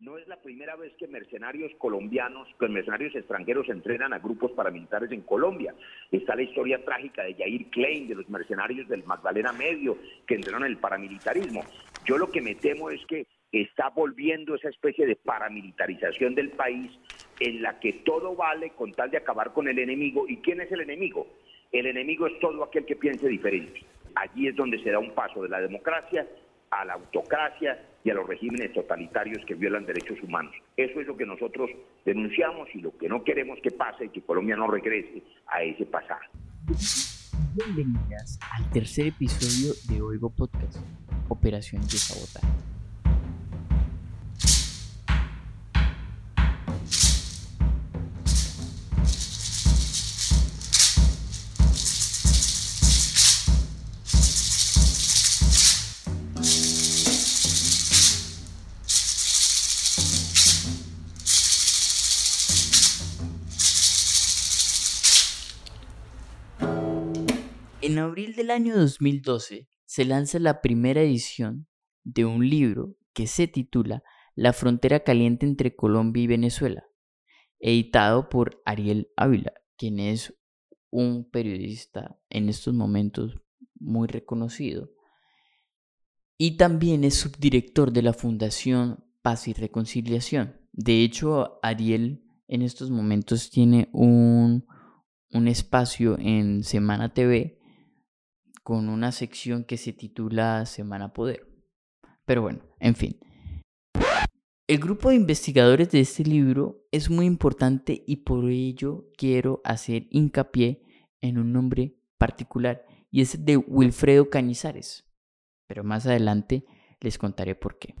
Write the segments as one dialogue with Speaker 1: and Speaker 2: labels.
Speaker 1: no es la primera vez que mercenarios colombianos, que mercenarios extranjeros entrenan a grupos paramilitares en Colombia. Está la historia trágica de Jair Klein, de los mercenarios del Magdalena Medio, que entrenan el paramilitarismo. Yo lo que me temo es que está volviendo esa especie de paramilitarización del país en la que todo vale con tal de acabar con el enemigo. ¿Y quién es el enemigo? El enemigo es todo aquel que piense diferente. Allí es donde se da un paso de la democracia a la autocracia y a los regímenes totalitarios que violan derechos humanos. Eso es lo que nosotros denunciamos y lo que no queremos que pase y que Colombia no regrese a ese pasado.
Speaker 2: Bienvenidas al tercer episodio de Oigo Podcast, Operación de Sabotaje. Abril del año 2012 se lanza la primera edición de un libro que se titula La frontera caliente entre Colombia y Venezuela, editado por Ariel Ávila, quien es un periodista en estos momentos muy reconocido y también es subdirector de la Fundación Paz y Reconciliación. De hecho, Ariel en estos momentos tiene un, un espacio en Semana TV con una sección que se titula Semana Poder. Pero bueno, en fin. El grupo de investigadores de este libro es muy importante y por ello quiero hacer hincapié en un nombre particular y es de Wilfredo Cañizares. Pero más adelante les contaré por qué.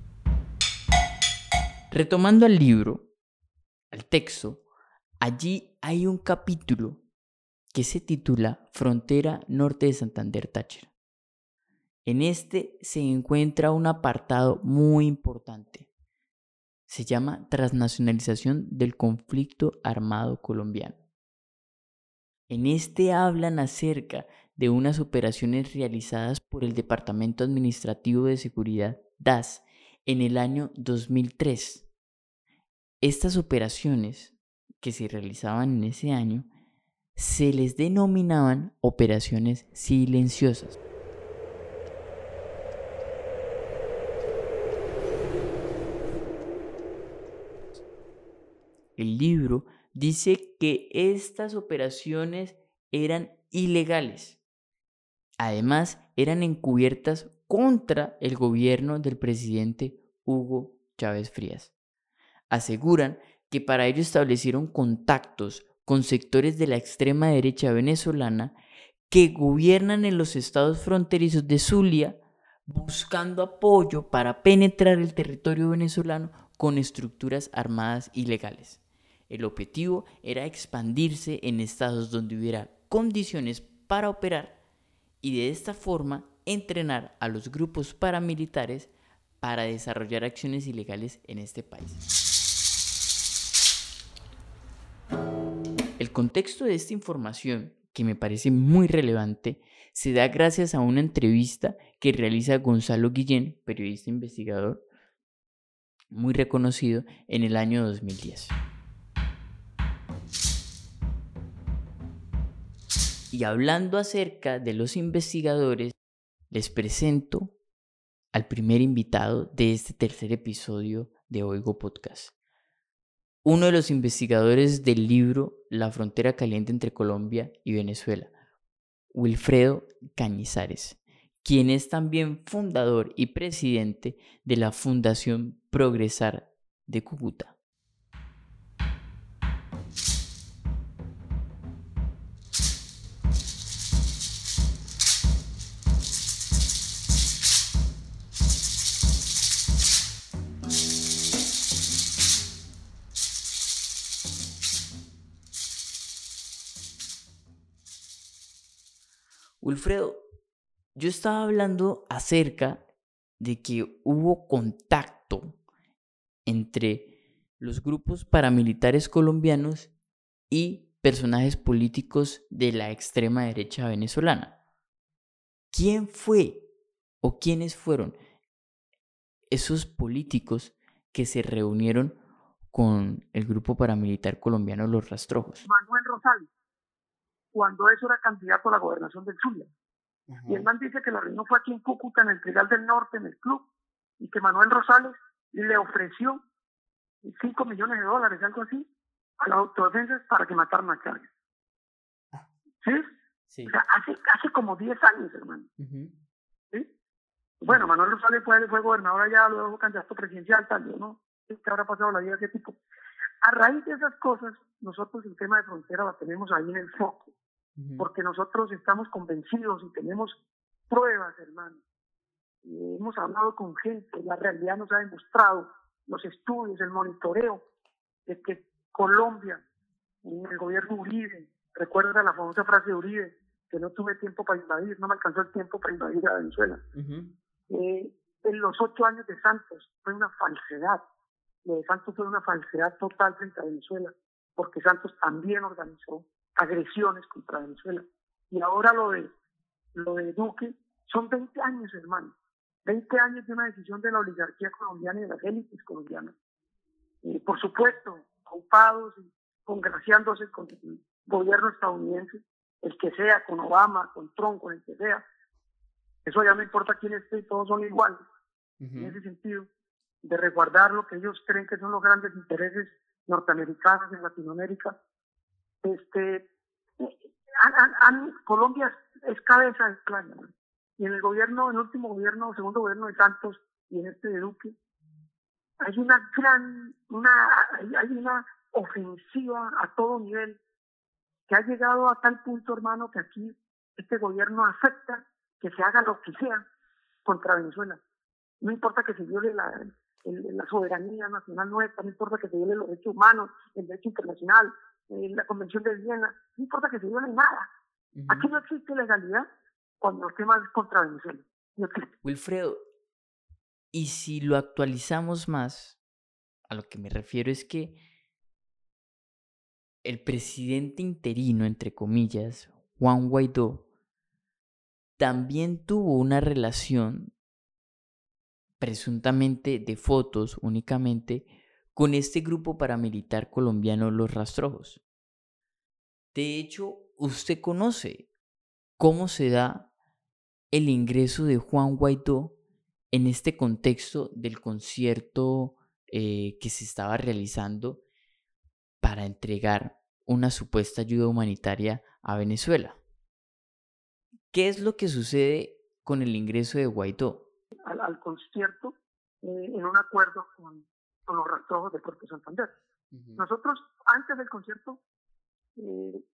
Speaker 2: Retomando al libro, al texto, allí hay un capítulo que se titula Frontera Norte de Santander Táchira. En este se encuentra un apartado muy importante. Se llama Transnacionalización del conflicto armado colombiano. En este hablan acerca de unas operaciones realizadas por el Departamento Administrativo de Seguridad DAS en el año 2003. Estas operaciones que se realizaban en ese año se les denominaban operaciones silenciosas. El libro dice que estas operaciones eran ilegales. Además, eran encubiertas contra el gobierno del presidente Hugo Chávez Frías. Aseguran que para ello establecieron contactos con sectores de la extrema derecha venezolana que gobiernan en los estados fronterizos de Zulia buscando apoyo para penetrar el territorio venezolano con estructuras armadas ilegales. El objetivo era expandirse en estados donde hubiera condiciones para operar y de esta forma entrenar a los grupos paramilitares para desarrollar acciones ilegales en este país. El contexto de esta información, que me parece muy relevante, se da gracias a una entrevista que realiza Gonzalo Guillén, periodista investigador muy reconocido, en el año 2010. Y hablando acerca de los investigadores, les presento al primer invitado de este tercer episodio de Oigo Podcast uno de los investigadores del libro La frontera caliente entre Colombia y Venezuela, Wilfredo Cañizares, quien es también fundador y presidente de la Fundación Progresar de Cúcuta. Wilfredo, yo estaba hablando acerca de que hubo contacto entre los grupos paramilitares colombianos y personajes políticos de la extrema derecha venezolana. ¿Quién fue o quiénes fueron esos políticos que se reunieron con el grupo paramilitar colombiano Los Rastrojos.
Speaker 3: Manuel Rosales, cuando eso era candidato a la gobernación del Zulia. Y el man dice que la reunión fue aquí en Cúcuta, en el Trigal del Norte, en el club, y que Manuel Rosales le ofreció 5 millones de dólares, algo así, a las autodefensas para que mataran a Chávez. ¿Sí? sí. O sea, hace, hace como 10 años, hermano. ¿Sí? Bueno, Manuel Rosales fue, fue gobernador allá, luego candidato presidencial, tal, ¿no? ¿Qué habrá pasado la vida de ese tipo? A raíz de esas cosas, nosotros el tema de frontera la tenemos ahí en el foco, porque nosotros estamos convencidos y tenemos pruebas, hermano. Hemos hablado con gente, la realidad nos ha demostrado, los estudios, el monitoreo, de que Colombia, en el gobierno Uribe, recuerda la famosa frase de Uribe, que no tuve tiempo para invadir, no me alcanzó el tiempo para invadir a Venezuela. Eh, en los ocho años de Santos fue una falsedad. Lo de Santos fue una falsedad total frente a Venezuela, porque Santos también organizó agresiones contra Venezuela. Y ahora lo de, lo de Duque son 20 años, hermano. 20 años de una decisión de la oligarquía colombiana y de las élites colombianas. Eh, por supuesto, ocupados y congraciándose con el gobierno estadounidense, el que sea, con Obama, con Trump, con el que sea. Eso ya no importa quién esté, todos son iguales. En ese sentido, de resguardar lo que ellos creen que son los grandes intereses norteamericanos en Latinoamérica. Este, Colombia es cabeza de clan, y en el gobierno, en el último gobierno, segundo gobierno de Santos y en este de Duque, hay una gran, una, hay una ofensiva a todo nivel que ha llegado a tal punto, hermano, que aquí este gobierno acepta que se haga lo que sea contra Venezuela. No importa que se viole la, la soberanía nacional nuestra, no importa que se viole los derechos humanos, el derecho internacional, eh, la Convención de Viena, no importa que se viole nada. Aquí no existe legalidad cuando los temas contra Venezuela.
Speaker 2: Wilfredo, y si lo actualizamos más, a lo que me refiero es que el presidente interino, entre comillas, Juan Guaidó, también tuvo una relación presuntamente de fotos únicamente con este grupo paramilitar colombiano Los Rastrojos. De hecho, usted conoce cómo se da el ingreso de Juan Guaidó en este contexto del concierto eh, que se estaba realizando para entregar una supuesta ayuda humanitaria a Venezuela. ¿Qué es lo que sucede con el ingreso de Guaidó?
Speaker 3: Al, concierto eh, en un acuerdo con, los rastrojos de Puerto Santander. Nosotros, antes del concierto, eh,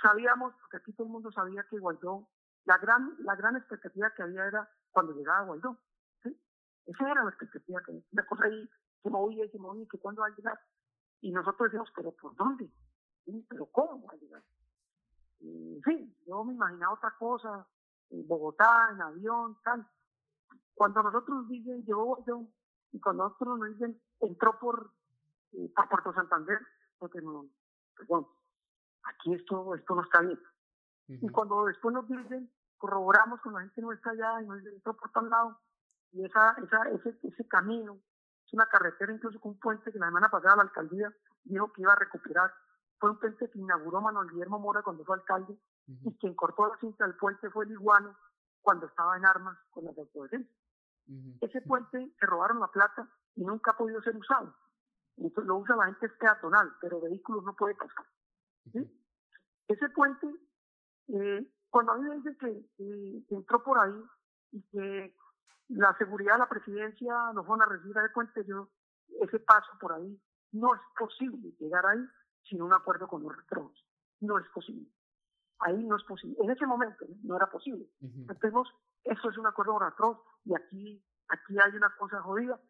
Speaker 3: sabíamos, porque aquí todo el mundo sabía que Guaidó la gran, la gran expectativa que había era cuando llegaba Guaidó. ¿sí? Esa era la expectativa que la cosa ahí se movía y se movía, que cuándo va a llegar. Y nosotros decíamos, pero ¿por dónde? ¿Pero cómo va a llegar? en fin, yo me imaginaba otra cosa, en Bogotá, en avión, tal. Cuando nosotros dicen, llegó Guaidó, y cuando nosotros nos dicen, entró por, eh, por Puerto Santander, porque no, perdón, aquí esto, esto no está bien. Y cuando después nos dicen, corroboramos con la gente nuestra allá y nos dicen, por tal lado, y esa, esa, ese, ese camino, es una carretera incluso con un puente que la semana pasada la alcaldía dijo que iba a recuperar. Fue un puente que inauguró Manuel Guillermo Mora cuando fue alcalde y quien cortó la cinta del puente fue el iguano cuando estaba en armas con las autodefensas. Ese puente se robaron la plata y nunca ha podido ser usado. Entonces lo usa la gente peatonal, pero vehículos no puede pasar. Ese puente eh, cuando a mí me dicen que, entró por ahí y que la seguridad de la presidencia nos van a recibir a cuenta, yo ese paso por ahí no es posible llegar ahí sin un acuerdo con los retros. No es posible. Ahí no es posible. En ese momento no era posible. Entonces, eso es un acuerdo con retros y aquí, aquí hay una cosa jodida.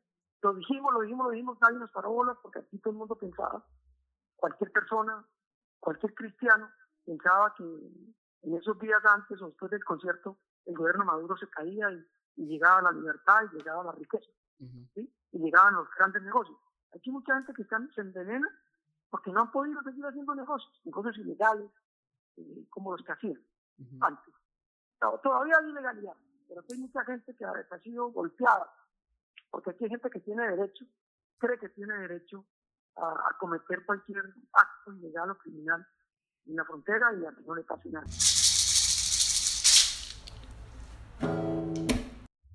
Speaker 3: Lo dijimos, lo dijimos, lo dijimos, nadie nos paró bolas porque aquí todo el mundo pensaba, cualquier persona, cualquier cristiano, pensaba que en esos días antes o después del concierto, el gobierno Maduro se caía y, llegaba la libertad y llegaba la riqueza, ¿sí? y llegaban los grandes negocios. Aquí mucha gente que se envenena porque no han podido seguir haciendo negocios, negocios ilegales, eh, como los que hacían antes. todavía hay ilegalidad, pero hay mucha gente que ha, sido golpeada, porque aquí hay gente que tiene derecho, cree que tiene derecho a, cometer cualquier acto ilegal o criminal en la frontera y a que no le pase nada.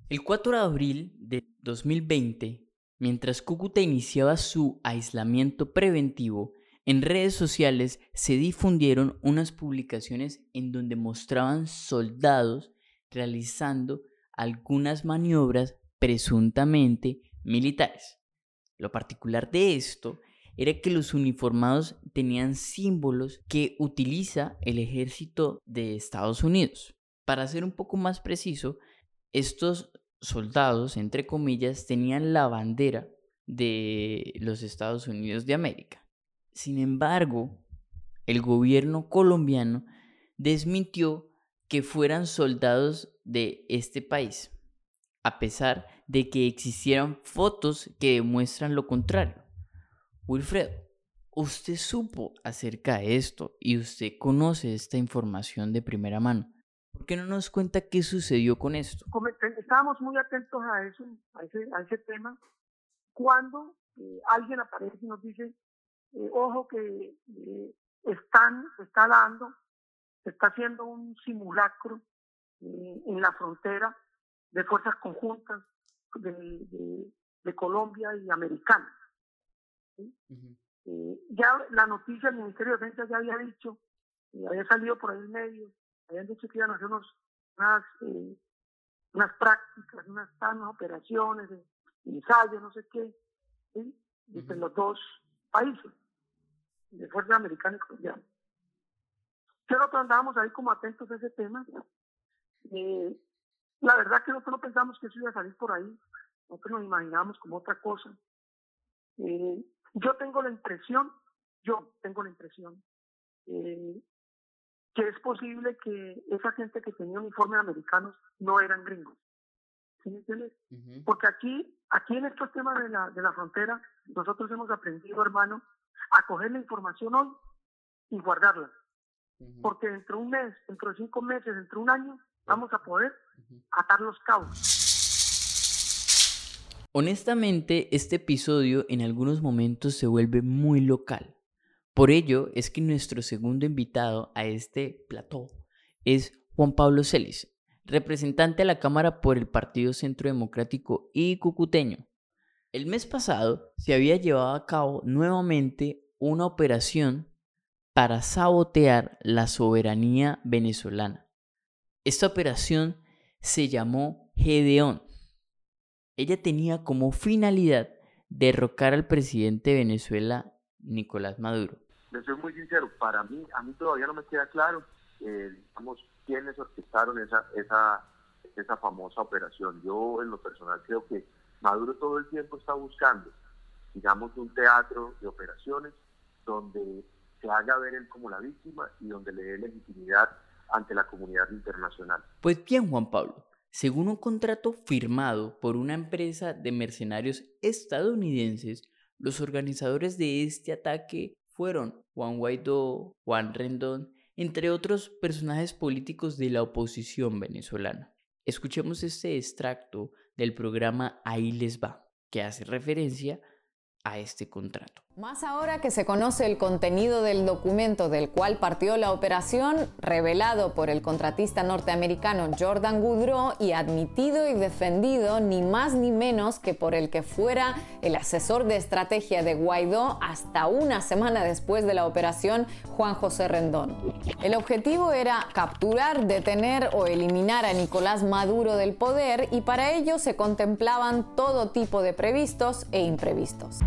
Speaker 2: El 4 de abril de 2020, mientras Cúcuta iniciaba su aislamiento preventivo, en redes sociales se difundieron unas publicaciones en donde mostraban soldados realizando algunas maniobras presuntamente militares. Lo particular de esto era que los uniformados tenían símbolos que utiliza el ejército de Estados Unidos. Para ser un poco más preciso, estos soldados, entre comillas, tenían la bandera de los Estados Unidos de América. Sin embargo, el gobierno colombiano desmintió que fueran soldados de este país, a pesar de que existieran fotos que demuestran lo contrario. Wilfredo, usted supo acerca de esto y usted conoce esta información de primera mano. ¿Por qué no nos cuenta qué sucedió con esto?
Speaker 3: Estábamos muy atentos a eso, a ese, a ese tema, cuando eh, alguien aparece y nos dice, eh, ojo que eh, están, se está dando, está haciendo un simulacro eh, en la frontera de fuerzas conjuntas de, de, Colombia y americanas. ya la noticia del Ministerio de Defensa ya había dicho, había salido por ahí en medio, habían dicho que iban a hacer unos, unas, unas prácticas, unas, unas operaciones, ensayos, no sé qué, entre los dos países, de Fuerza Americana y Colombiana. Nosotros andábamos ahí como atentos a ese tema. Eh, la verdad que nosotros no pensamos que eso iba a salir por ahí, nosotros nos imaginábamos como otra cosa. Eh, yo tengo la impresión, yo tengo la impresión, eh, que es posible que esa gente que tenía uniformes americanos no eran gringos. ¿Sí me entiendes? Porque aquí, aquí en estos temas de la, de la frontera, nosotros hemos aprendido, hermano, a coger la información hoy y guardarla. Porque dentro de un mes, dentro de cinco meses, dentro de un año, vamos a poder atar los cabos.
Speaker 2: Honestamente, este episodio en algunos momentos se vuelve muy local. Por ello es que nuestro segundo invitado a este plató es Juan Pablo Celis, representante a la Cámara por el Partido Centro Democrático y Cucuteño. El mes pasado se había llevado a cabo nuevamente una operación para sabotear la soberanía venezolana. Esta operación se llamó Gedeón. Ella tenía como finalidad derrocar al presidente de Venezuela, Nicolás Maduro.
Speaker 1: Le soy muy sincero, para mí, a mí todavía no me queda claro, eh, digamos, quiénes orquestaron esa, esa, esa famosa operación. Yo en lo personal creo que Maduro todo el tiempo está buscando, digamos, un teatro de operaciones donde se haga ver él como la víctima y donde le dé legitimidad ante la comunidad internacional.
Speaker 2: Pues bien, Juan Pablo, según un contrato firmado por una empresa de mercenarios estadounidenses, los organizadores de este ataque fueron Juan Guaidó, Juan Rendón, entre otros personajes políticos de la oposición venezolana. Escuchemos este extracto del programa Ahí les va, que hace referencia a este contrato.
Speaker 4: Más ahora que se conoce el contenido del documento del cual partió la operación, revelado por el contratista norteamericano Jordan Goudreau y admitido y defendido ni más ni menos que por el que fuera el asesor de estrategia de Guaidó hasta una semana después de la operación, Juan José Rendón. El objetivo era capturar, detener o eliminar a Nicolás Maduro del poder y para ello se contemplaban todo tipo de previstos e imprevistos.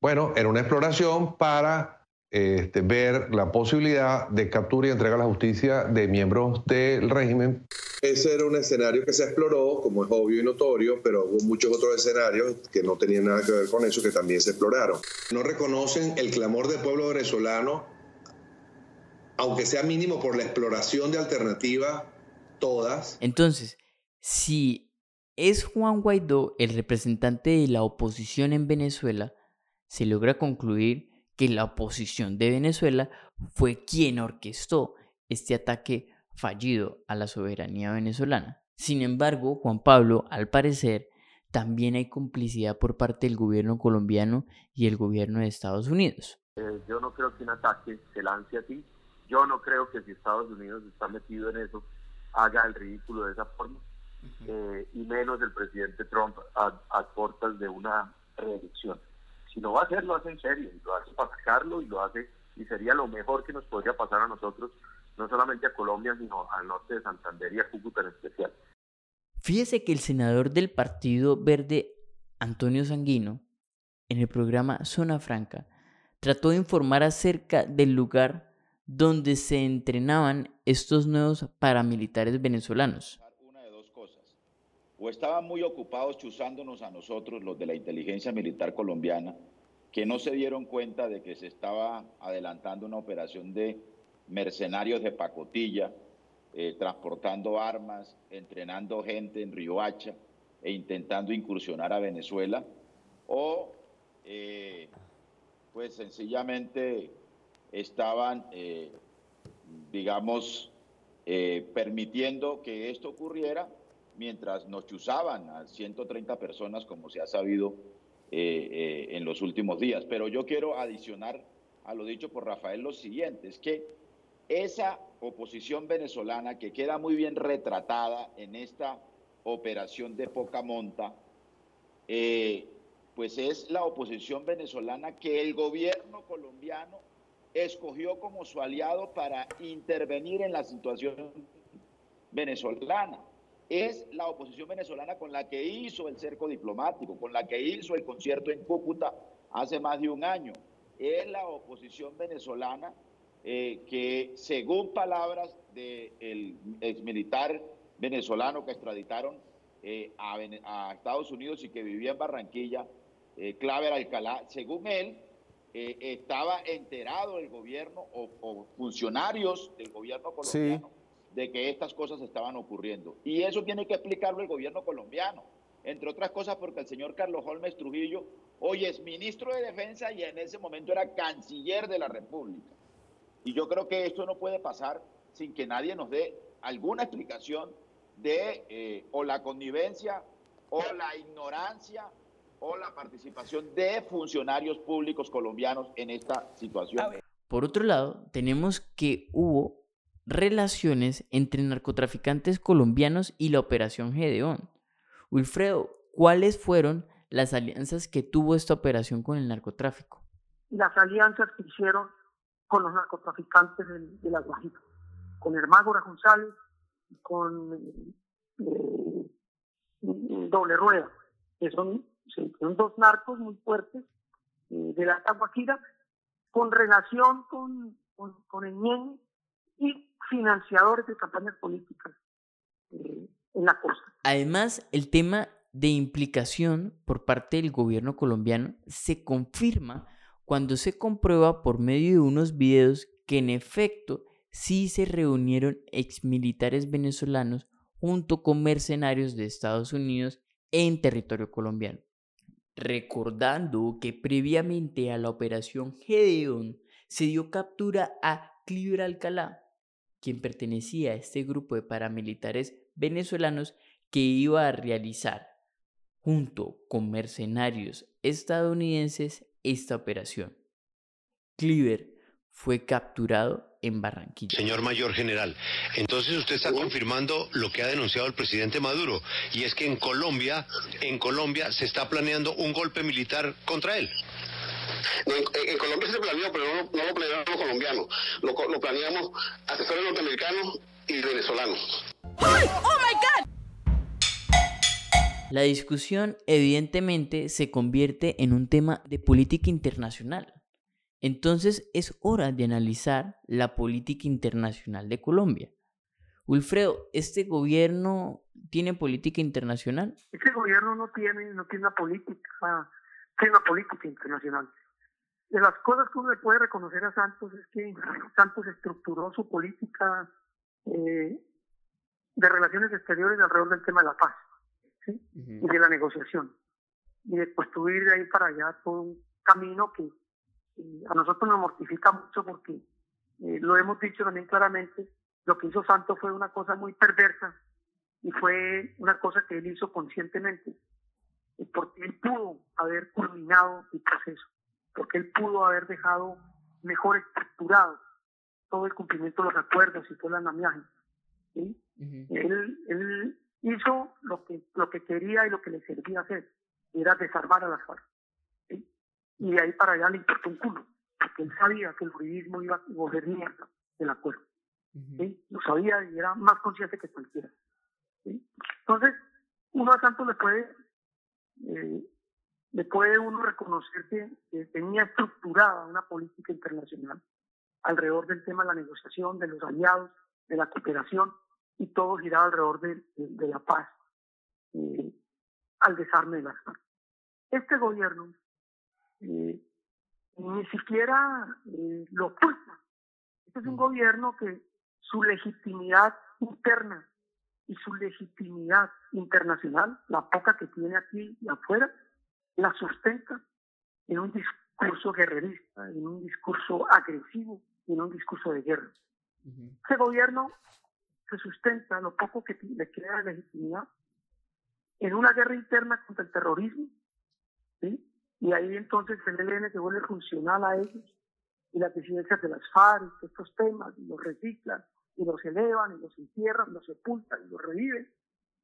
Speaker 5: Bueno, era una exploración para este, ver la posibilidad de captura y entrega a la justicia de miembros del régimen.
Speaker 6: Ese era un escenario que se exploró, como es obvio y notorio, pero hubo muchos otros escenarios que no tenían nada que ver con eso que también se exploraron. No reconocen el clamor del pueblo venezolano, aunque sea mínimo por la exploración de alternativas, todas.
Speaker 2: Entonces, si es Juan Guaidó el representante de la oposición en Venezuela, se logra concluir que la oposición de Venezuela fue quien orquestó este ataque fallido a la soberanía venezolana. Sin embargo, Juan Pablo, al parecer, también hay complicidad por parte del gobierno colombiano y el gobierno de Estados Unidos.
Speaker 7: Eh, yo no creo que un ataque se lance así. Yo no creo que si Estados Unidos está metido en eso, haga el ridículo de esa forma. Eh, y menos el presidente Trump a, a puertas de una reelección. Si lo va a hacer, lo hace en serio, lo hace para sacarlo y lo hace, y sería lo mejor que nos podría pasar a nosotros, no solamente a Colombia, sino al norte de Santander y a Cúcuta en especial.
Speaker 2: Fíjese que el senador del Partido Verde, Antonio Sanguino, en el programa Zona Franca, trató de informar acerca del lugar donde se entrenaban estos nuevos paramilitares venezolanos.
Speaker 8: Una de dos cosas. O estaban muy ocupados chuzándonos a nosotros, los de la inteligencia militar colombiana, que no se dieron cuenta de que se estaba adelantando una operación de mercenarios de pacotilla, eh, transportando armas, entrenando gente en Riohacha e intentando incursionar a Venezuela, o eh, pues sencillamente estaban, eh, digamos, permitiendo que esto ocurriera mientras nos chuzaban a 130 personas, como se ha sabido en los últimos días. Pero yo quiero adicionar a lo dicho por Rafael lo siguiente, es que esa oposición venezolana que queda muy bien retratada en esta operación de poca monta, eh, pues es la oposición venezolana que el gobierno colombiano escogió como su aliado para intervenir en la situación venezolana. Es la oposición venezolana con la que hizo el cerco diplomático, con la que hizo el concierto en Cúcuta hace más de un año. Es la oposición venezolana eh, que según palabras del ex militar venezolano que extraditaron eh, a, Estados Unidos y que vivía en Barranquilla, eh, Claver Alcalá, según él, estaba enterado el gobierno o, funcionarios del gobierno colombiano de que estas cosas estaban ocurriendo. Y eso tiene que explicarlo el gobierno colombiano, entre otras cosas porque el señor Carlos Holmes Trujillo hoy es ministro de Defensa y en ese momento era canciller de la República. Y yo creo que esto no puede pasar sin que nadie nos dé alguna explicación de eh, o la connivencia o la ignorancia o la participación de funcionarios públicos colombianos en esta situación.
Speaker 2: Por otro lado, tenemos que hubo relaciones entre narcotraficantes colombianos y la operación Gedeón. Wilfredo, ¿cuáles fueron las alianzas que tuvo esta operación con el narcotráfico?
Speaker 3: Las alianzas que hicieron con los narcotraficantes de, la Guajira, con Hermágora González y con eh, Doble Rueda, que son, dos narcos muy fuertes eh, de la Guajira, con relación con, con, el ñen y financiadores de campañas políticas eh, en la.
Speaker 2: Además, el tema de implicación por parte del gobierno colombiano se confirma cuando se comprueba por medio de unos videos que en efecto sí se reunieron exmilitares venezolanos junto con mercenarios de Estados Unidos en territorio colombiano. Recordando que previamente a la operación Gedeon se dio captura a Cliver Alcalá, quien pertenecía a este grupo de paramilitares venezolanos que iba a realizar, junto con mercenarios estadounidenses, esta operación. Cleaver fue capturado en Barranquilla.
Speaker 9: Señor Mayor General, entonces usted está confirmando lo que ha denunciado el presidente Maduro, y es que en Colombia, en Colombia se está planeando un golpe militar contra él.
Speaker 10: En, Colombia se planeó, pero no, lo planeamos los colombianos, lo, lo planeamos asesores norteamericanos y venezolanos. ¡Oh, my
Speaker 2: God! La discusión evidentemente se convierte en un tema de política internacional. Entonces es hora de analizar la política internacional de Colombia. Wilfredo, ¿este gobierno tiene política internacional?
Speaker 3: Este gobierno no tiene, no tiene una política, tiene una política internacional. De las cosas que uno le puede reconocer a Santos es que Santos estructuró su política eh, de relaciones exteriores alrededor del tema de la paz y de la negociación. Y después tuvir de ahí para allá todo un camino que a nosotros nos mortifica mucho porque eh, lo hemos dicho también claramente, lo que hizo Santos fue una cosa muy perversa y fue una cosa que él hizo conscientemente. Porque él pudo haber culminado el proceso, porque él pudo haber dejado mejor estructurado todo el cumplimiento de los acuerdos y todo el andamiaje. ¿sí? él, él hizo lo que, lo que quería y lo que le servía hacer, era desarmar a las FARC. Y de ahí para allá le importó un culo, porque él sabía que el juridismo iba a volver mierda del acuerdo. Lo sabía y era más consciente que cualquiera. Entonces, uno a tanto le puede, eh, le puede uno reconocer que, tenía estructurada una política internacional alrededor del tema de la negociación, de los aliados, de la cooperación, y todo giraba alrededor de, de, la paz, eh, al desarme de las armas. Este gobierno eh, ni siquiera lo oculta. Este es un gobierno que su legitimidad interna y su legitimidad internacional, la poca que tiene aquí y afuera, la sustenta en un discurso guerrerista, en un discurso agresivo en un discurso de guerra. Ese gobierno se sustenta, lo poco que le queda de legitimidad, en una guerra interna contra el terrorismo, ¿sí? y ahí entonces el ELN se vuelve funcional a ellos, y las disidencias de las FARC, estos temas, y los reciclan, y los elevan, y los entierran, los sepultan, y los reviven,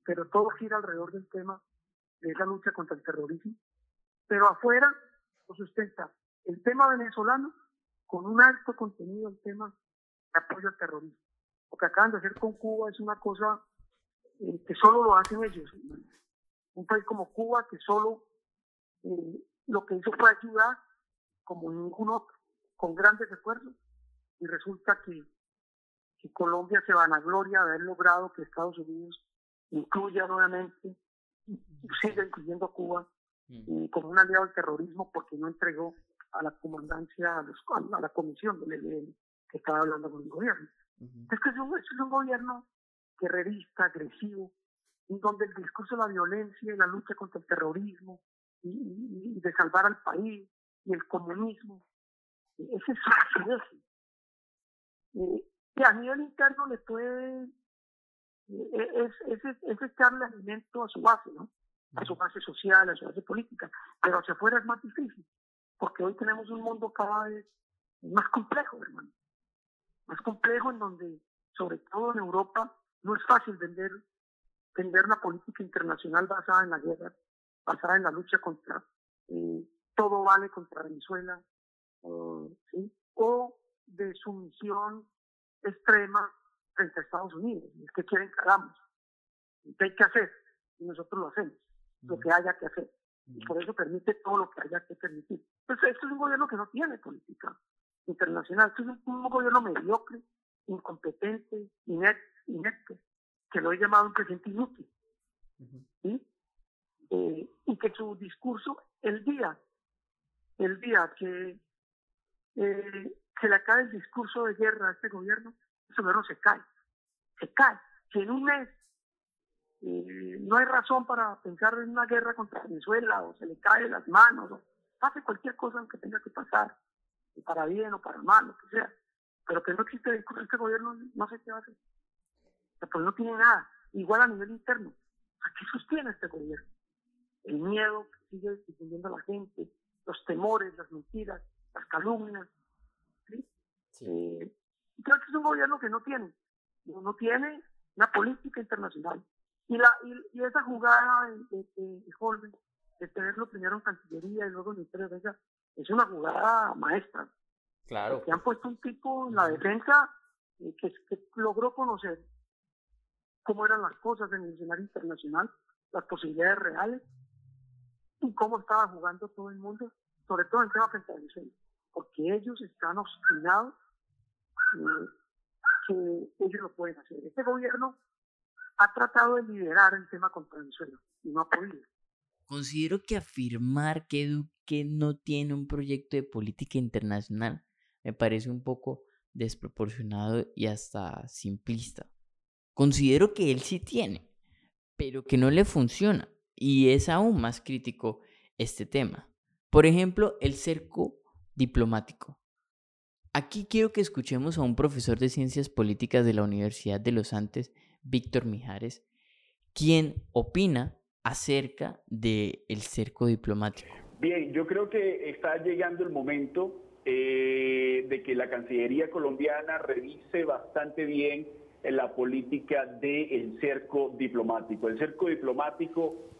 Speaker 3: pero todo gira alrededor del tema de esa lucha contra el terrorismo. Pero afuera lo sustenta el tema venezolano con un alto contenido el tema de apoyo al terrorismo. Lo que acaban de hacer con Cuba es una cosa eh, que solo lo hacen ellos. Un país como Cuba que solo eh, lo que hizo fue ayudar como ningún otro, con grandes esfuerzos, y resulta que que Colombia se vanagloria de haber logrado que Estados Unidos incluya nuevamente, siga incluyendo a Cuba mm. como un aliado al terrorismo porque no entregó a la comandancia, a, la comisión del ELN que estaba hablando con el gobierno. Es que es un, es un gobierno guerrerista, agresivo, en donde el discurso de la violencia y la lucha contra el terrorismo y, de salvar al país y el comunismo, ese es su eh, y a nivel interno le puede, eh, es, es, es echarle alimento a su base, ¿no? A su base social, a su base política. Pero hacia afuera es más difícil, porque hoy tenemos un mundo cada vez más complejo, hermano. Más complejo en donde, sobre todo en Europa, no es fácil vender, vender una política internacional basada en la guerra, basada en la lucha contra eh, todo vale contra Venezuela, ¿sí? o de sumisión extrema frente a Estados Unidos. ¿Qué quieren que hagamos? ¿Qué hay que hacer? Y nosotros lo hacemos, lo que haya que hacer. Y por eso permite todo lo que haya que permitir. Entonces, esto es un gobierno que no tiene política internacional. Esto es un, gobierno mediocre, incompetente, inepto, que lo he llamado un presidente inútil. Eh, y que su discurso, el día, el día que eh, se le acabe el discurso de guerra a este gobierno, ese gobierno se cae, se cae. Si en un mes eh, no hay razón para pensar en una guerra contra Venezuela o se le cae las manos o pase cualquier cosa que tenga que pasar, para bien o para mal, lo que sea, pero que no existe discurso este gobierno, no sé qué va a hacer. pues no tiene nada. Igual a nivel interno. ¿A qué sostiene este gobierno? El miedo que sigue difundiendo la gente, los temores, las mentiras, las calumnias, creo que es un gobierno que no tiene, no tiene una política internacional. Y, la, y, esa jugada de, de, de de tenerlo primero en Cancillería y luego en Ministerio de Defensa, es una jugada maestra.
Speaker 2: Claro.
Speaker 3: Que han puesto un tipo en la defensa eh, que, logró conocer cómo eran las cosas en el escenario internacional, las posibilidades reales y cómo estaba jugando todo el mundo, sobre todo en tema frente a Venezuela, porque ellos están obstinados que ellos lo pueden hacer. Este gobierno ha tratado de liderar el tema contra Venezuela y no ha podido.
Speaker 2: Considero que afirmar que Duque no tiene un proyecto de política internacional me parece un poco desproporcionado y hasta simplista. Considero que él sí tiene, pero que no le funciona y es aún más crítico este tema. Por ejemplo, el cerco diplomático. Aquí quiero que escuchemos a un profesor de ciencias políticas de la Universidad de los Andes, Víctor Mijares, quien opina acerca del el cerco diplomático?
Speaker 11: Bien, yo creo que está llegando el momento eh, de que la Cancillería colombiana revise bastante bien la política del cerco diplomático. El cerco diplomático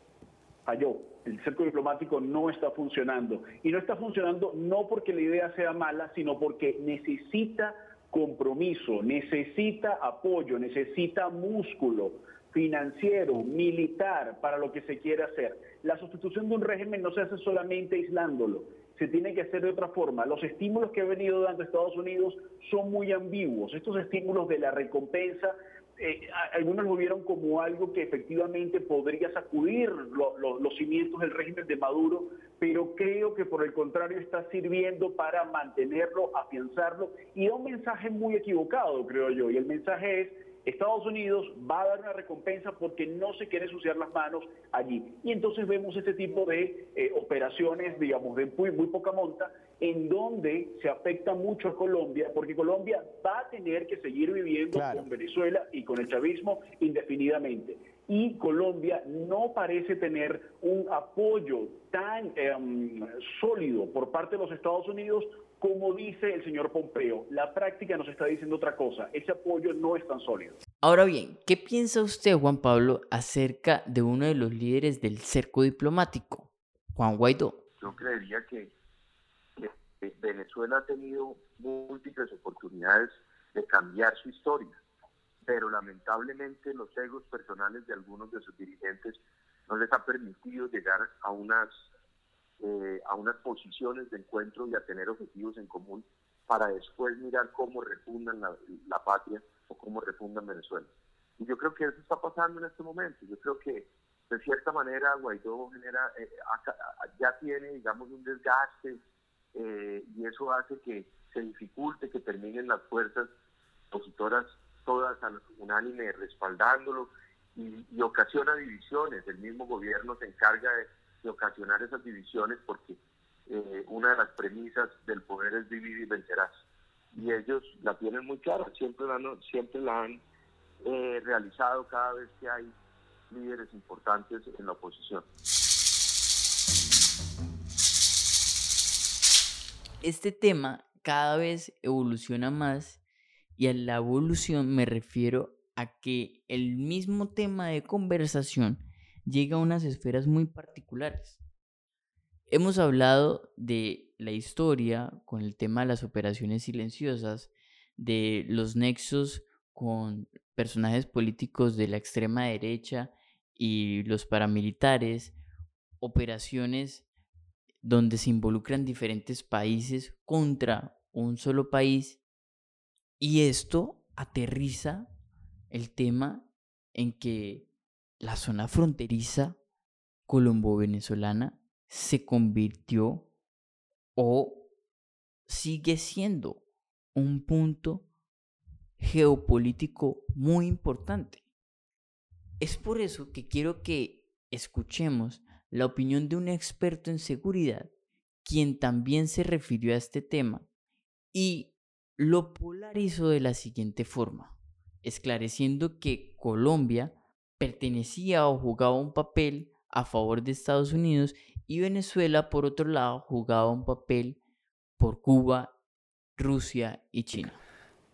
Speaker 11: falló, el cerco diplomático no está funcionando. Y no está funcionando no porque la idea sea mala, sino porque necesita compromiso, necesita apoyo, necesita músculo financiero, militar, para lo que se quiere hacer. La sustitución de un régimen no se hace solamente aislándolo, se tiene que hacer de otra forma. Los estímulos que ha venido dando Estados Unidos son muy ambiguos. Estos estímulos de la recompensa, eh, algunos lo vieron como algo que efectivamente podría sacudir los cimientos del régimen de Maduro, pero creo que por el contrario está sirviendo para mantenerlo, afianzarlo y da un mensaje muy equivocado, creo yo. Y el mensaje es Estados Unidos va a dar una recompensa porque no se quiere ensuciar las manos allí. Y entonces vemos este tipo de eh, operaciones, digamos, de muy, muy poca monta, en donde se afecta mucho a Colombia, porque Colombia va a tener que seguir viviendo con Venezuela y con el chavismo indefinidamente. Y Colombia no parece tener un apoyo tan em, sólido por parte de los Estados Unidos como dice el señor Pompeo, la práctica nos está diciendo otra cosa. Ese apoyo no es tan sólido.
Speaker 2: Ahora bien, ¿qué piensa usted, Juan Pablo, acerca de uno de los líderes del cerco diplomático, Juan Guaidó?
Speaker 7: Yo creería que, Venezuela ha tenido múltiples oportunidades de cambiar su historia, pero lamentablemente los egos personales de algunos de sus dirigentes no les ha permitido llegar a unas eh, a unas posiciones de encuentro y a tener objetivos en común para después mirar cómo refundan la, patria o cómo refundan Venezuela. Y yo creo que eso está pasando en este momento. Yo creo que de cierta manera Guaidó genera, eh, ya tiene, digamos, un desgaste eh, y eso hace que se dificulte que terminen las fuerzas opositoras todas unánime respaldándolo y, y ocasiona divisiones. El mismo gobierno se encarga de ocasionar esas divisiones porque eh, una de las premisas del poder es dividir y vencerás. Y ellos la tienen muy clara, siempre la, siempre la han eh, realizado cada vez que hay líderes importantes en la oposición.
Speaker 2: Este tema cada vez evoluciona más y a la evolución me refiero a que el mismo tema de conversación llega a unas esferas muy particulares. Hemos hablado de la historia con el tema de las operaciones silenciosas, de los nexos con personajes políticos de la extrema derecha y los paramilitares, operaciones donde se involucran diferentes países contra un solo país y esto aterriza el tema en que la zona fronteriza colombo-venezolana se convirtió o sigue siendo un punto geopolítico muy importante. Es por eso que quiero que escuchemos la opinión de un experto en seguridad, quien también se refirió a este tema y lo polarizó de la siguiente forma, esclareciendo que Colombia pertenecía o jugaba un papel a favor de Estados Unidos y Venezuela, por otro lado, jugaba un papel por Cuba, Rusia y China.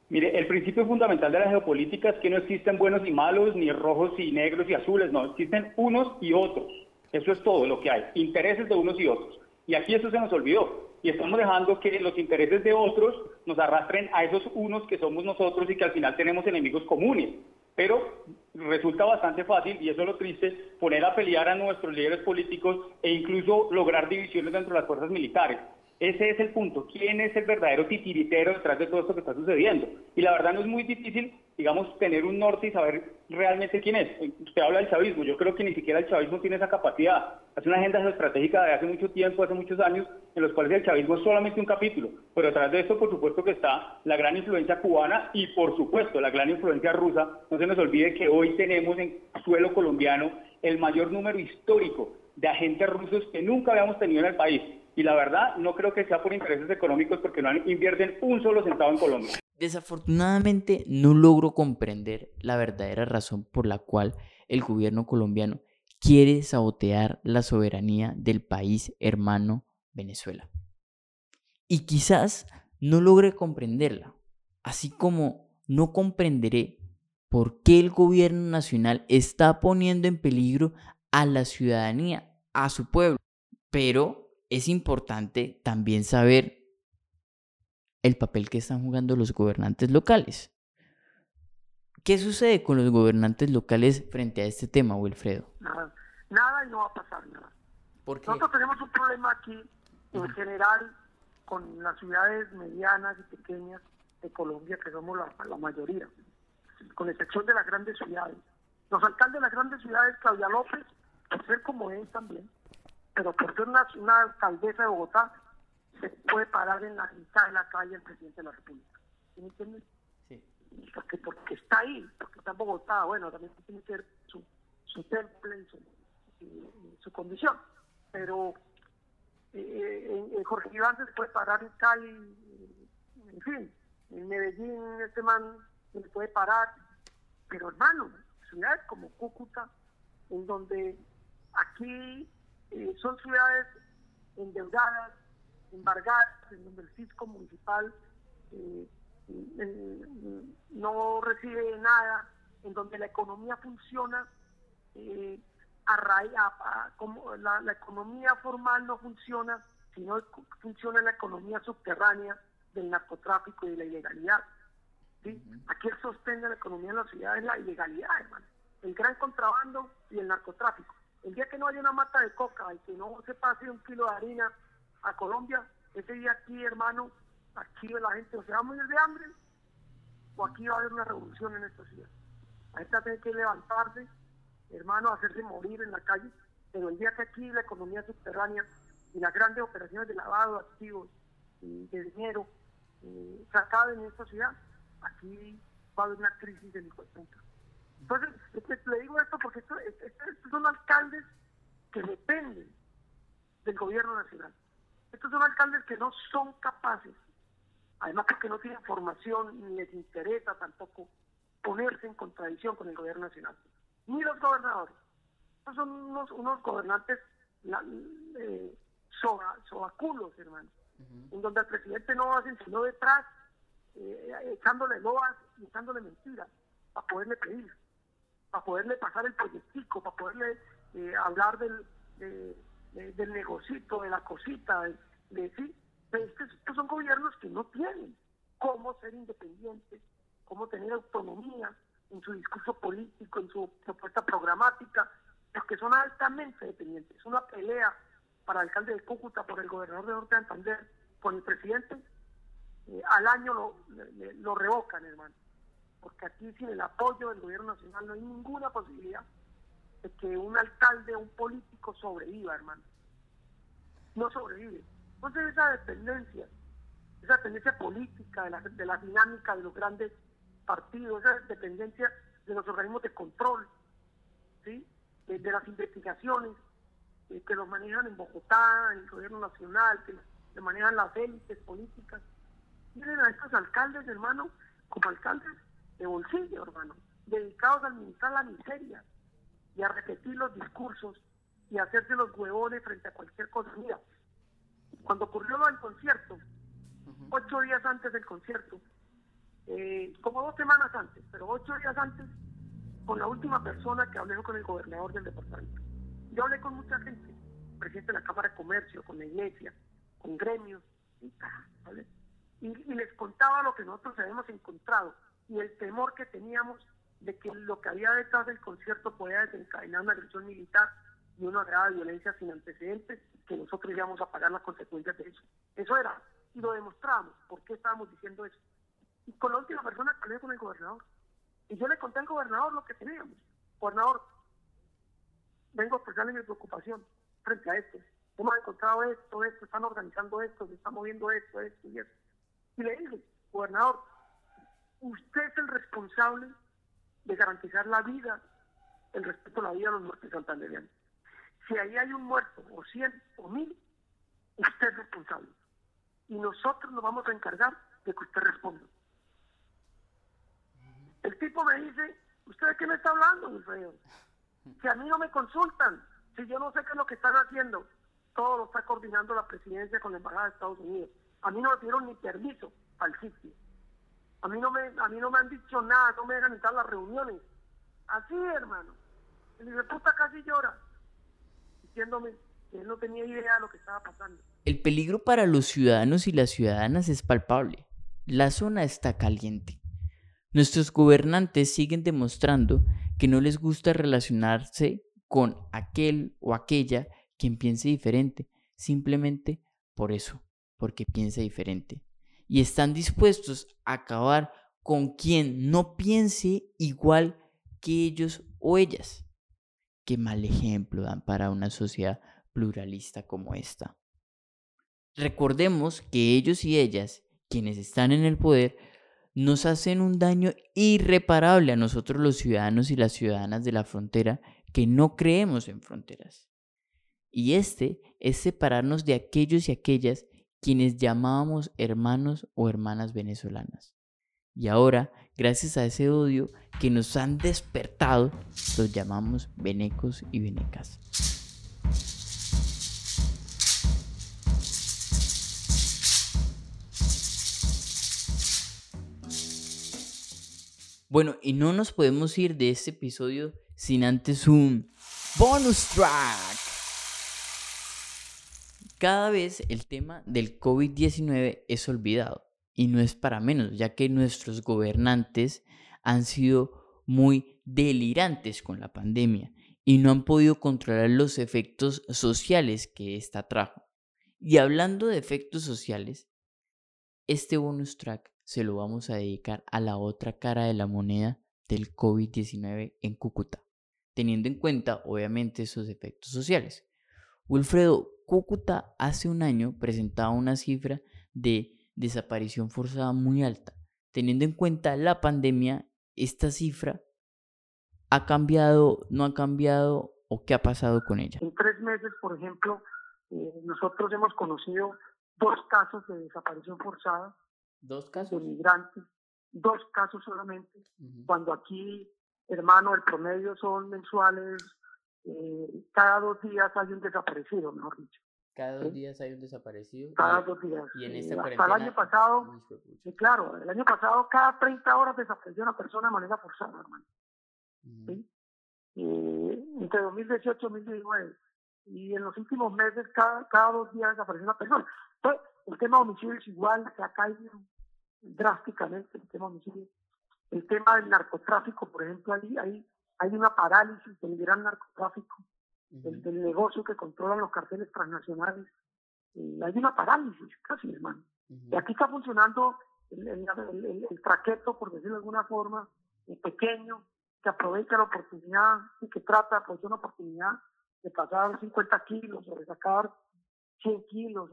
Speaker 11: Mire, el principio fundamental de la geopolítica es que no existen buenos y malos, ni rojos y negros y azules, no, existen unos y otros. Eso es todo lo que hay, intereses de unos y otros. Y aquí eso se nos olvidó. Y estamos dejando que los intereses de otros nos arrastren a esos unos que somos nosotros y que al final tenemos enemigos comunes. Pero resulta bastante fácil, y eso es lo triste, poner a pelear a nuestros líderes políticos e incluso lograr divisiones dentro de las fuerzas militares. Ese es el punto. ¿Quién es el verdadero titiritero detrás de todo esto que está sucediendo? Y la verdad no es muy difícil, digamos, tener un norte y saber realmente quién es. Usted habla del chavismo. Yo creo que ni siquiera el chavismo tiene esa capacidad. Hace una agenda estratégica de hace mucho tiempo, hace muchos años, en los cuales el chavismo es solamente un capítulo. Pero detrás de eso, por supuesto que está la gran influencia cubana y, por supuesto, la gran influencia rusa. No se nos olvide que hoy tenemos en suelo colombiano el mayor número histórico de agentes rusos que nunca habíamos tenido en el país y la verdad no creo que sea por intereses económicos porque no invierten un solo centavo en Colombia.
Speaker 2: Desafortunadamente no logro comprender la verdadera razón por la cual el gobierno colombiano quiere sabotear la soberanía del país hermano Venezuela. Y quizás no logre comprenderla, así como no comprenderé por qué el gobierno nacional está poniendo en peligro a la ciudadanía, a su pueblo. Pero es importante también saber el papel que están jugando los gobernantes locales. ¿Qué sucede con los gobernantes locales frente a este tema, Wilfredo?
Speaker 3: Nada, nada y no va a pasar nada. Nosotros tenemos un problema aquí, en general, con las ciudades medianas y pequeñas de Colombia, que somos la, mayoría, con excepción de las grandes ciudades. Los alcaldes de las grandes ciudades, Claudia López, por ser como es también, pero por ser una, una alcaldesa de Bogotá, se puede parar en la mitad de la calle el presidente de la República. ¿Me entiendes? Sí. Porque, porque está ahí, porque está en Bogotá, bueno, también tiene que ser su, su temple y su, su condición. Pero eh, en, Jorge Iván se puede parar en Cali, en fin, en Medellín este man se le puede parar, pero hermano, ciudades como Cúcuta, en donde aquí eh, son ciudades endeudadas, embargadas, en donde el fisco municipal eh, no recibe nada, en donde la economía funciona eh, a raíz, como la, economía formal no funciona, sino funciona la economía subterránea del narcotráfico y de la ilegalidad. ¿sí? Aquí el sostén de la economía en la ciudad es la ilegalidad, hermano. El gran contrabando y el narcotráfico. El día que no haya una mata de coca y que no se pase un kilo de harina a Colombia, ese día aquí, hermano, aquí la gente o se va a morir de hambre o aquí va a haber una revolución en esta ciudad. La gente va a tener que levantarse, hermano, hacerse morir en la calle, pero el día que aquí la economía subterránea y las grandes operaciones de lavado de activos y de dinero eh, se acaben en esta ciudad, aquí va a haber una crisis de puta. Entonces, le digo esto porque estos son alcaldes que dependen del gobierno nacional. Estos son alcaldes que no son capaces, además porque no tienen formación ni les interesa tampoco ponerse en contradicción con el gobierno nacional. Ni los gobernadores. Estos son unos, unos gobernantes eh, sobaculos, hermano, en donde el presidente no hace sino detrás, eh, echándole loas y echándole mentiras para poderle pedir, para poderle pasar el proyectico, para poderle eh, hablar del, del negocito, de la cosita, de, sí, estos, son gobiernos que no tienen cómo ser independientes, cómo tener autonomía en su discurso político, en su propuesta programática, porque son altamente dependientes. Es una pelea para el alcalde de Cúcuta, por el gobernador de Norte de Santander, con el presidente, eh, al año lo, lo revocan, hermano. Porque aquí sin el apoyo del gobierno nacional no hay ninguna posibilidad de que un alcalde o un político sobreviva, hermano. No sobrevive. Entonces esa dependencia, esa dependencia política de la, de la dinámica de los grandes partidos, esa dependencia de los organismos de control, ¿sí? de, las investigaciones eh, que los manejan en Bogotá, en el gobierno nacional, que, manejan las élites políticas. Miren a estos alcaldes, hermano, como alcaldes de bolsillo, hermano, dedicados a administrar la miseria, y a repetir los discursos y a hacerse los huevones frente a cualquier cosa. Mira, cuando ocurrió lo del concierto, ocho días antes del concierto, eh, como dos semanas antes, pero ocho días antes, con la última persona que hablé con el gobernador del departamento. Yo hablé con mucha gente, presidente de la Cámara de Comercio, con la iglesia, con gremios, y, y les contaba lo que nosotros habíamos encontrado y el temor que teníamos de que lo que había detrás del concierto podía desencadenar una agresión militar y una grave violencia sin antecedentes, que nosotros íbamos a pagar las consecuencias de eso. Eso era, y lo demostramos. ¿Por qué estábamos diciendo eso? Y con la última persona hablé con el gobernador. Y yo le conté al gobernador lo que teníamos. Gobernador, vengo a expresarle mi preocupación frente a esto. Hemos encontrado esto, esto, están organizando esto, se está moviendo esto, esto y esto. Y le dije, gobernador, usted es el responsable de garantizar la vida, el respeto a la vida de los muertos santanderianos. Si ahí hay un muerto, o cien, o mil, usted es responsable. Y nosotros nos vamos a encargar de que usted responda. El tipo me dice, ¿usted de qué me está hablando, Wilfredo? Si a mí no me consultan, si yo no sé qué es lo que están haciendo, todo lo está coordinando la presidencia con la embajada de Estados Unidos. A mí no me dieron ni permiso al sitio. A mí no me, a mí no me han dicho nada, no me dejan entrar a las reuniones. Así, hermano. El hijo puta casi llora, diciéndome que él no tenía idea de lo que estaba pasando.
Speaker 2: El peligro para los ciudadanos y las ciudadanas es palpable. La zona está caliente. Nuestros gobernantes siguen demostrando que no les gusta relacionarse con aquel o aquella quien piense diferente, simplemente por eso, porque piensa diferente. Y están dispuestos a acabar con quien no piense igual que ellos o ellas. Qué mal ejemplo dan para una sociedad pluralista como esta. Recordemos que ellos y ellas, quienes están en el poder, nos hacen un daño irreparable a nosotros los ciudadanos y las ciudadanas de la frontera que no creemos en fronteras. Y este es separarnos de aquellos y aquellas quienes llamábamos hermanos o hermanas venezolanas. Y ahora, gracias a ese odio que nos han despertado, los llamamos venecos y venecas. Bueno, y no nos podemos ir de este episodio sin antes un bonus track. Cada vez el tema del COVID-19 es olvidado y no es para menos, ya que nuestros gobernantes han sido muy delirantes con la pandemia y no han podido controlar los efectos sociales que esta trajo. Y hablando de efectos sociales, este bonus track se lo vamos a dedicar a la otra cara de la moneda del COVID-19 en Cúcuta, teniendo en cuenta obviamente esos efectos sociales. Wilfredo, Cúcuta hace un año presentaba una cifra de desaparición forzada muy alta. Teniendo en cuenta la pandemia, esta cifra ha cambiado, no ha cambiado o qué ha pasado con ella.
Speaker 3: En tres meses, por ejemplo, eh, nosotros hemos conocido dos casos de desaparición forzada
Speaker 2: Dos casos.
Speaker 3: De migrantes, dos casos solamente, cuando aquí, hermano, el promedio son mensuales, eh, cada dos días hay un desaparecido, mejor dicho.
Speaker 2: Cada dos días hay un desaparecido.
Speaker 3: Cada dos días.
Speaker 2: Y en esta
Speaker 3: Hasta el año pasado, sí, claro, el año pasado cada 30 horas desapareció una persona de manera forzada, hermano. ¿Sí? entre 2018 y 2019. Y en los últimos meses, cada, cada dos días desapareció una persona. Entonces, el tema de homicidio es igual, se ha caído drásticamente el tema homicidio. El tema del narcotráfico, por ejemplo, ahí hay, hay una parálisis del gran narcotráfico, del, negocio que controlan los carteles transnacionales. hay una parálisis casi, hermano. Y aquí está funcionando el, el, traqueto, por decirlo de alguna forma, pequeño, que aprovecha la oportunidad y que trata, pues, una oportunidad de pasar 50 kilos o de sacar 100 kilos.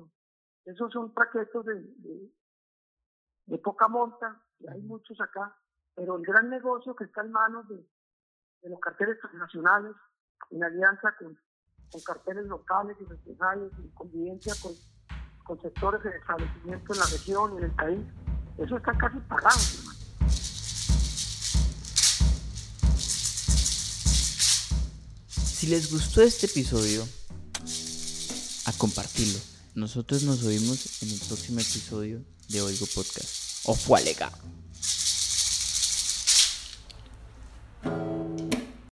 Speaker 3: Esos son traquetos de, de poca monta, y hay muchos acá, pero el gran negocio que está en manos de, los carteles transnacionales, en alianza con, con carteles locales y regionales, en convivencia con, con sectores de establecimiento en la región y en el país, eso está casi pagado, hermano.
Speaker 2: Si les gustó este episodio, a compartirlo. Nosotros nos oímos en el próximo episodio de Oigo Podcast. O fue